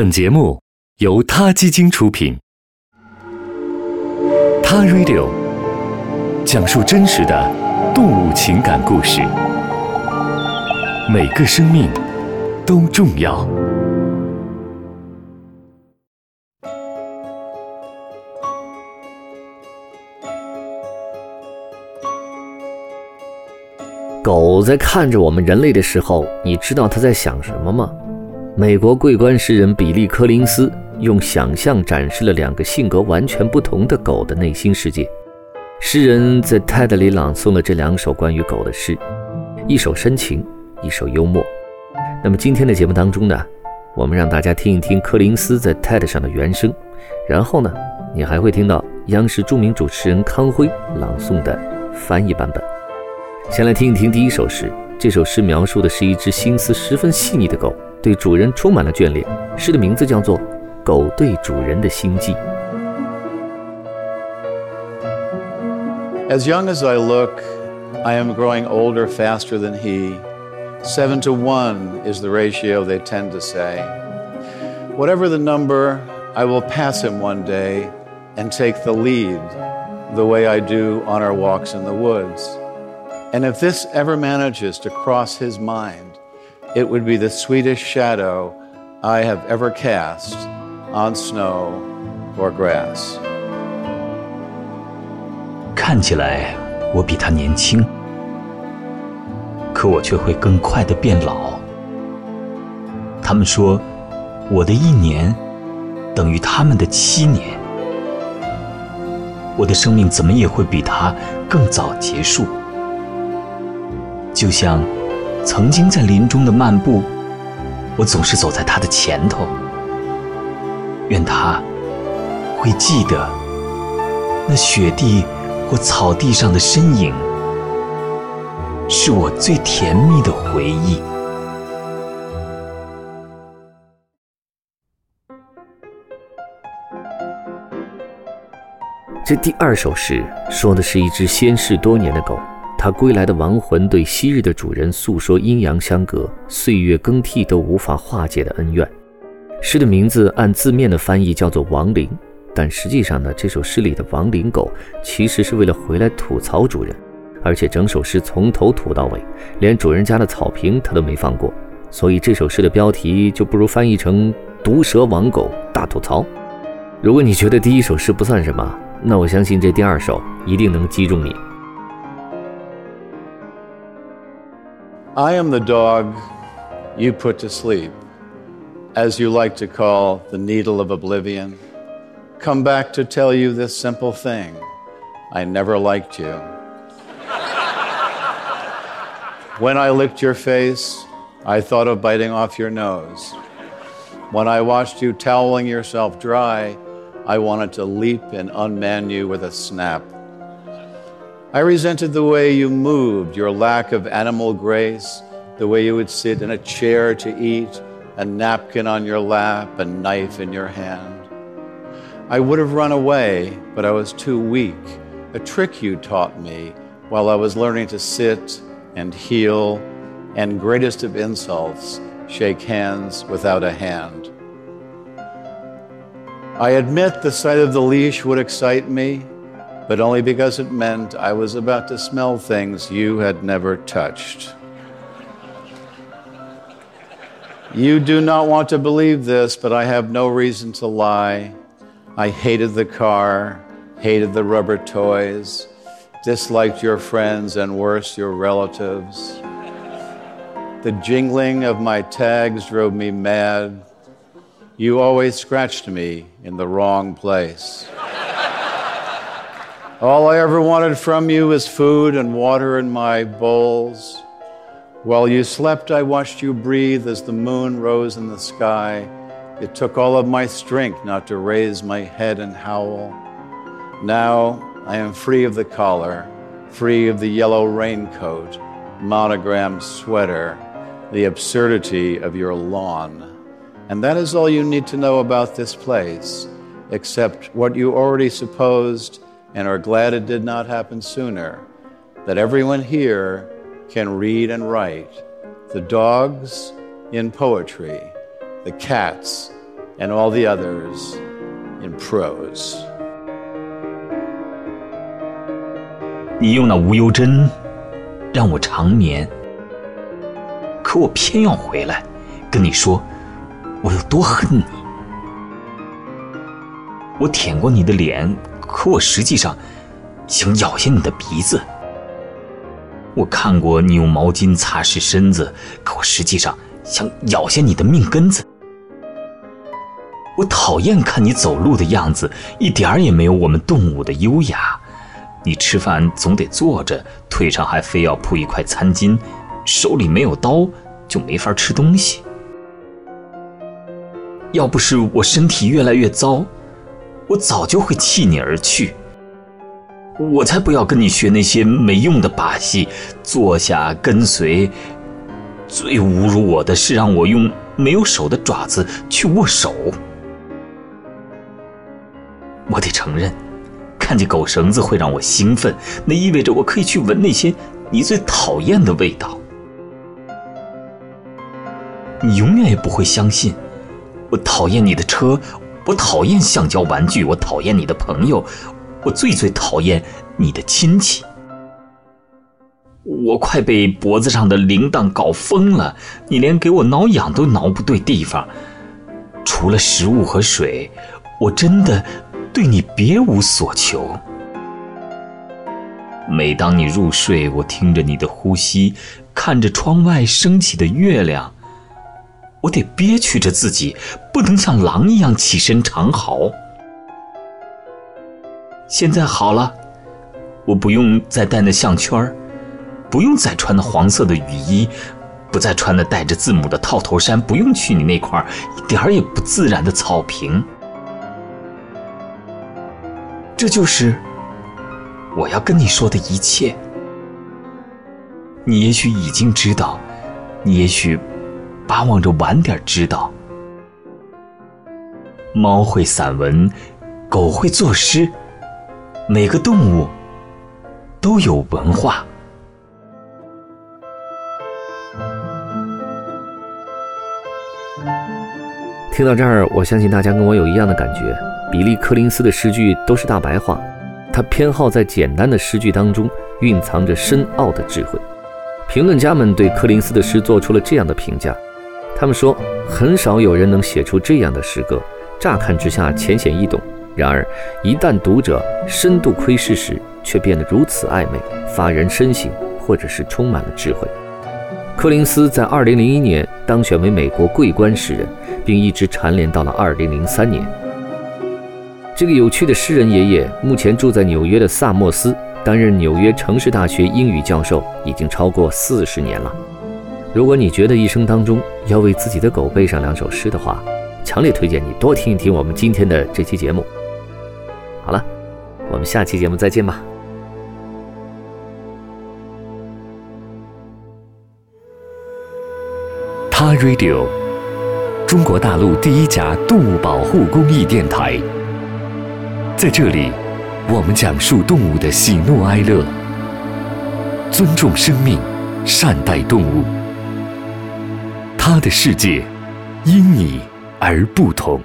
本节目由他基金出品，《他 Radio》讲述真实的动物情感故事，每个生命都重要。狗在看着我们人类的时候，你知道它在想什么吗？美国桂冠诗人比利·柯林斯用想象展示了两个性格完全不同的狗的内心世界。诗人在 TED 里朗诵了这两首关于狗的诗，一首深情，一首幽默。那么今天的节目当中呢，我们让大家听一听柯林斯在 TED 上的原声，然后呢，你还会听到央视著名主持人康辉朗诵的翻译版本。先来听一听第一首诗。这首诗描述的是一只心思十分细腻的狗，对主人充满了眷恋。诗的名字叫做《狗对主人的心计》。As young as I look, I am growing older faster than he. Seven to one is the ratio they tend to say. Whatever the number, I will pass him one day and take the lead, the way I do on our walks in the woods. And if this ever manages to cross his mind, it would be the sweetest shadow I have ever cast on snow or grass. 看起来我比他年轻，可我却会更快的变老。他们说，我的一年等于他们的七年，我的生命怎么也会比他更早结束。就像曾经在林中的漫步，我总是走在他的前头。愿他会记得那雪地或草地上的身影，是我最甜蜜的回忆。这第二首诗说的是一只仙逝多年的狗。他归来的亡魂对昔日的主人诉说阴阳相隔、岁月更替都无法化解的恩怨。诗的名字按字面的翻译叫做“亡灵”，但实际上呢，这首诗里的亡灵狗其实是为了回来吐槽主人，而且整首诗从头吐到尾，连主人家的草坪他都没放过。所以这首诗的标题就不如翻译成“毒蛇亡狗大吐槽”。如果你觉得第一首诗不算什么，那我相信这第二首一定能击中你。I am the dog you put to sleep, as you like to call the needle of oblivion. Come back to tell you this simple thing I never liked you. when I licked your face, I thought of biting off your nose. When I watched you toweling yourself dry, I wanted to leap and unman you with a snap. I resented the way you moved, your lack of animal grace, the way you would sit in a chair to eat, a napkin on your lap, a knife in your hand. I would have run away, but I was too weak. A trick you taught me while I was learning to sit and heal, and greatest of insults, shake hands without a hand. I admit the sight of the leash would excite me, but only because it meant I was about to smell things you had never touched. You do not want to believe this, but I have no reason to lie. I hated the car, hated the rubber toys, disliked your friends, and worse, your relatives. The jingling of my tags drove me mad. You always scratched me in the wrong place. All I ever wanted from you was food and water in my bowls. While you slept, I watched you breathe as the moon rose in the sky. It took all of my strength not to raise my head and howl. Now I am free of the collar, free of the yellow raincoat, monogrammed sweater, the absurdity of your lawn. And that is all you need to know about this place, except what you already supposed and are glad it did not happen sooner, that everyone here can read and write, the dogs in poetry, the cats and all the others in prose. 你用那无忧针让我长眠，可我偏要回来跟你说我有多恨你。我舔过你的脸， 可我实际上想咬下你的鼻子。我看过你用毛巾擦拭身子，可我实际上想咬下你的命根子。我讨厌看你走路的样子，一点儿也没有我们动物的优雅。你吃饭总得坐着，腿上还非要铺一块餐巾，手里没有刀就没法吃东西。要不是我身体越来越糟，我早就会弃你而去。我才不要跟你学那些没用的把戏，坐下跟随。最侮辱我的是让我用没有手的爪子去握手。我得承认，看见狗绳子会让我兴奋，那意味着我可以去闻那些你最讨厌的味道。你永远也不会相信，我讨厌你的车，我讨厌橡胶玩具，我讨厌你的朋友。我最最讨厌你的亲戚，我快被脖子上的铃铛搞疯了，你连给我挠痒都挠不对地方。除了食物和水，我真的对你别无所求。每当你入睡，我听着你的呼吸，看着窗外升起的月亮，我得憋屈着自己，不能像狼一样起身长嚎。现在好了，我不用再戴那项圈儿，不用再穿那黄色的雨衣，不再穿那带着字母的套头衫，不用去你那块一点儿也不自然的草坪。这就是我要跟你说的一切。你也许已经知道，你也许巴望着晚点知道。猫会散文，狗会作诗。每个动物都有文化。听到这儿，我相信大家跟我有一样的感觉。比利·柯林斯的诗句都是大白话，他偏好在简单的诗句当中蕴藏着深奥的智慧。评论家们对柯林斯的诗做出了这样的评价：他们说，很少有人能写出这样的诗歌，乍看之下浅显易懂。然而，一旦读者深度窥视时，却变得如此暧昧，发人深省，或者是充满了智慧。柯林斯在2001年当选为美国桂冠诗人，并一直蝉联到了2003年。这个有趣的诗人爷爷目前住在纽约的萨默斯，担任纽约城市大学英语教授已经超过四十年了。如果你觉得一生当中要为自己的狗背上两首诗的话，强烈推荐你多听一听我们今天的这期节目。好了，我们下期节目再见吧。他 Radio，中国大陆第一家动物保护公益电台。在这里，我们讲述动物的喜怒哀乐，尊重生命，善待动物。他的世界，因你而不同。